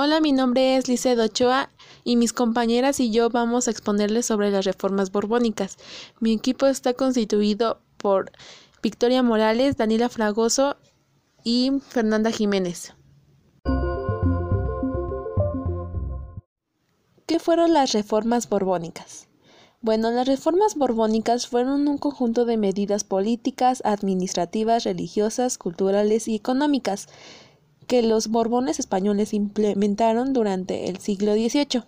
Hola, mi nombre es Licedo Ochoa y mis compañeras y yo vamos a exponerles sobre las reformas borbónicas. Mi equipo está constituido por Victoria Morales, Daniela Fragoso y Fernanda Jiménez. ¿Qué fueron las reformas borbónicas? Bueno, las reformas borbónicas fueron un conjunto de medidas políticas, administrativas, religiosas, culturales y económicas que los Borbones españoles implementaron durante el siglo XVIII.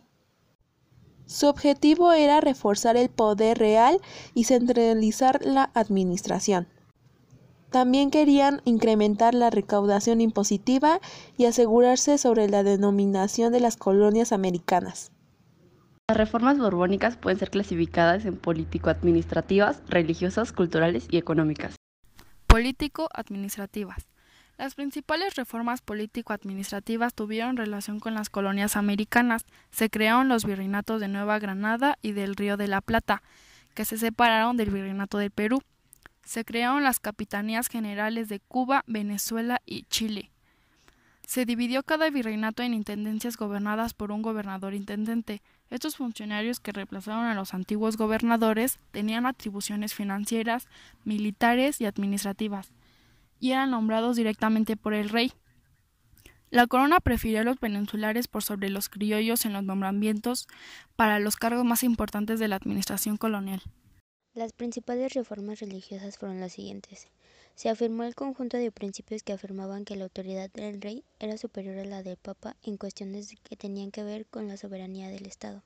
Su objetivo era reforzar el poder real y centralizar la administración. También querían incrementar la recaudación impositiva y asegurarse sobre la denominación de las colonias americanas. Las reformas borbónicas pueden ser clasificadas en político-administrativas, religiosas, culturales y económicas. Político-administrativas. Las principales reformas político-administrativas tuvieron relación con las colonias americanas. Se crearon los virreinatos de Nueva Granada y del Río de la Plata, que se separaron del virreinato del Perú. Se crearon las capitanías generales de Cuba, Venezuela y Chile. Se dividió cada virreinato en intendencias gobernadas por un gobernador intendente. Estos funcionarios que reemplazaron a los antiguos gobernadores tenían atribuciones financieras, militares y administrativas y eran nombrados directamente por el rey. La corona prefirió a los peninsulares por sobre los criollos en los nombramientos para los cargos más importantes de la administración colonial. Las principales reformas religiosas fueron las siguientes. Se afirmó el conjunto de principios que afirmaban que la autoridad del rey era superior a la del papa en cuestiones que tenían que ver con la soberanía del Estado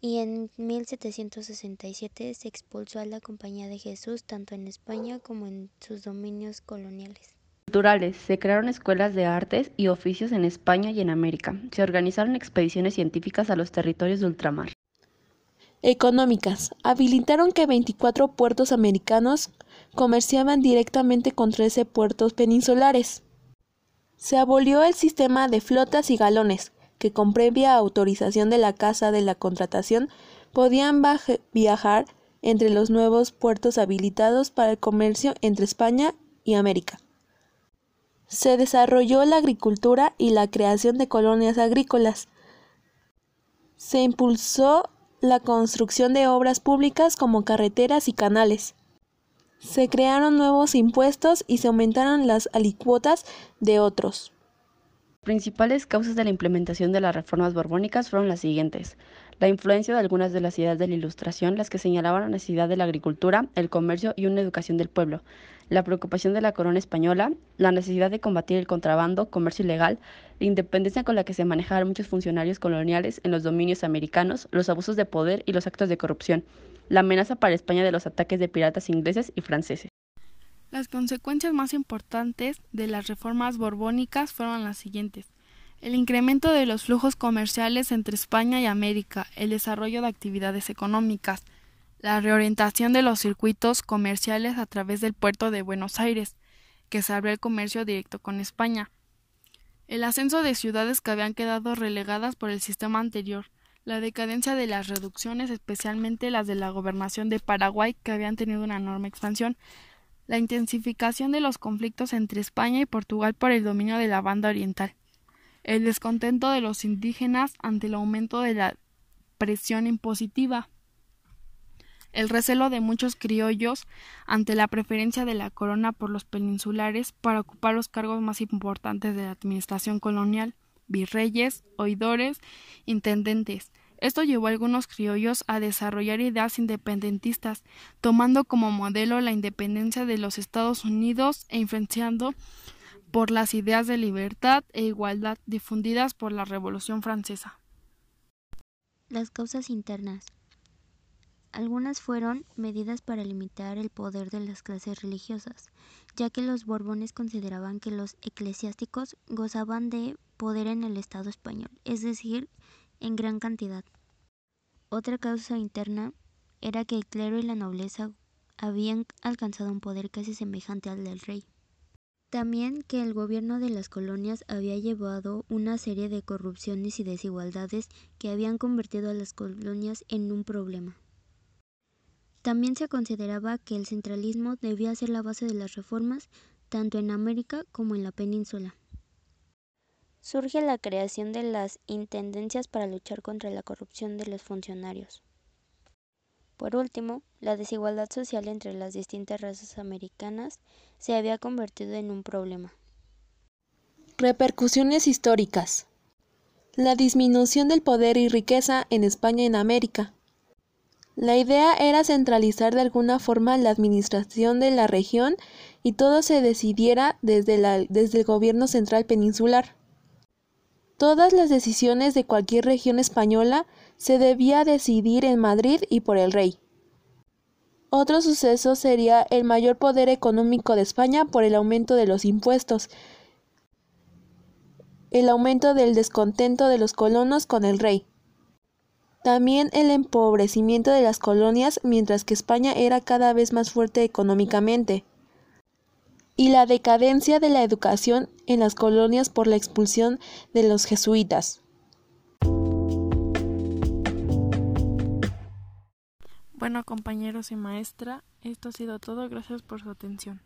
y en 1767 se expulsó a la Compañía de Jesús tanto en España como en sus dominios coloniales. Culturales. Se crearon escuelas de artes y oficios en España y en América. Se organizaron expediciones científicas a los territorios de ultramar. Económicas. Habilitaron que 24 puertos americanos comerciaban directamente con 13 puertos peninsulares. Se abolió el sistema de flotas y galones, que con previa autorización de la Casa de la Contratación podían viajar entre los nuevos puertos habilitados para el comercio entre España y América. Se desarrolló la agricultura y la creación de colonias agrícolas. Se impulsó la construcción de obras públicas como carreteras y canales. Se crearon nuevos impuestos y se aumentaron las alícuotas de otros principales causas de la implementación de las reformas borbónicas fueron las siguientes. La influencia de algunas de las ideas de la Ilustración, las que señalaban la necesidad de la agricultura, el comercio y una educación del pueblo. La preocupación de la corona española, la necesidad de combatir el contrabando, comercio ilegal, la independencia con la que se manejaban muchos funcionarios coloniales en los dominios americanos, los abusos de poder y los actos de corrupción, la amenaza para España de los ataques de piratas ingleses y franceses. Las consecuencias más importantes de las reformas borbónicas fueron las siguientes. El incremento de los flujos comerciales entre España y América, el desarrollo de actividades económicas, la reorientación de los circuitos comerciales a través del puerto de Buenos Aires, que se abrió el comercio directo con España, el ascenso de ciudades que habían quedado relegadas por el sistema anterior, la decadencia de las reducciones, especialmente las de la gobernación de Paraguay, que habían tenido una enorme expansión, la intensificación de los conflictos entre España y Portugal por el dominio de la banda oriental, el descontento de los indígenas ante el aumento de la presión impositiva, el recelo de muchos criollos ante la preferencia de la corona por los peninsulares para ocupar los cargos más importantes de la administración colonial, virreyes, oidores, intendentes, esto llevó a algunos criollos a desarrollar ideas independentistas, tomando como modelo la independencia de los Estados Unidos e influenciando por las ideas de libertad e igualdad difundidas por la Revolución Francesa. Las causas internas. Algunas fueron medidas para limitar el poder de las clases religiosas, ya que los Borbones consideraban que los eclesiásticos gozaban de poder en el Estado español, es decir, en gran cantidad. Otra causa interna era que el clero y la nobleza habían alcanzado un poder casi semejante al del rey. También que el gobierno de las colonias había llevado una serie de corrupciones y desigualdades que habían convertido a las colonias en un problema. También se consideraba que el centralismo debía ser la base de las reformas tanto en América como en la península. Surge la creación de las intendencias para luchar contra la corrupción de los funcionarios. Por último, la desigualdad social entre las distintas razas americanas se había convertido en un problema. Repercusiones históricas. La disminución del poder y riqueza en España y en América. La idea era centralizar de alguna forma la administración de la región y todo se decidiera desde, desde el gobierno central peninsular. Todas las decisiones de cualquier región española se debía decidir en Madrid y por el rey. Otro suceso sería el mayor poder económico de España por el aumento de los impuestos, el aumento del descontento de los colonos con el rey. También el empobrecimiento de las colonias mientras que España era cada vez más fuerte económicamente y la decadencia de la educación en las colonias por la expulsión de los jesuitas. Bueno compañeros y maestra, esto ha sido todo, gracias por su atención.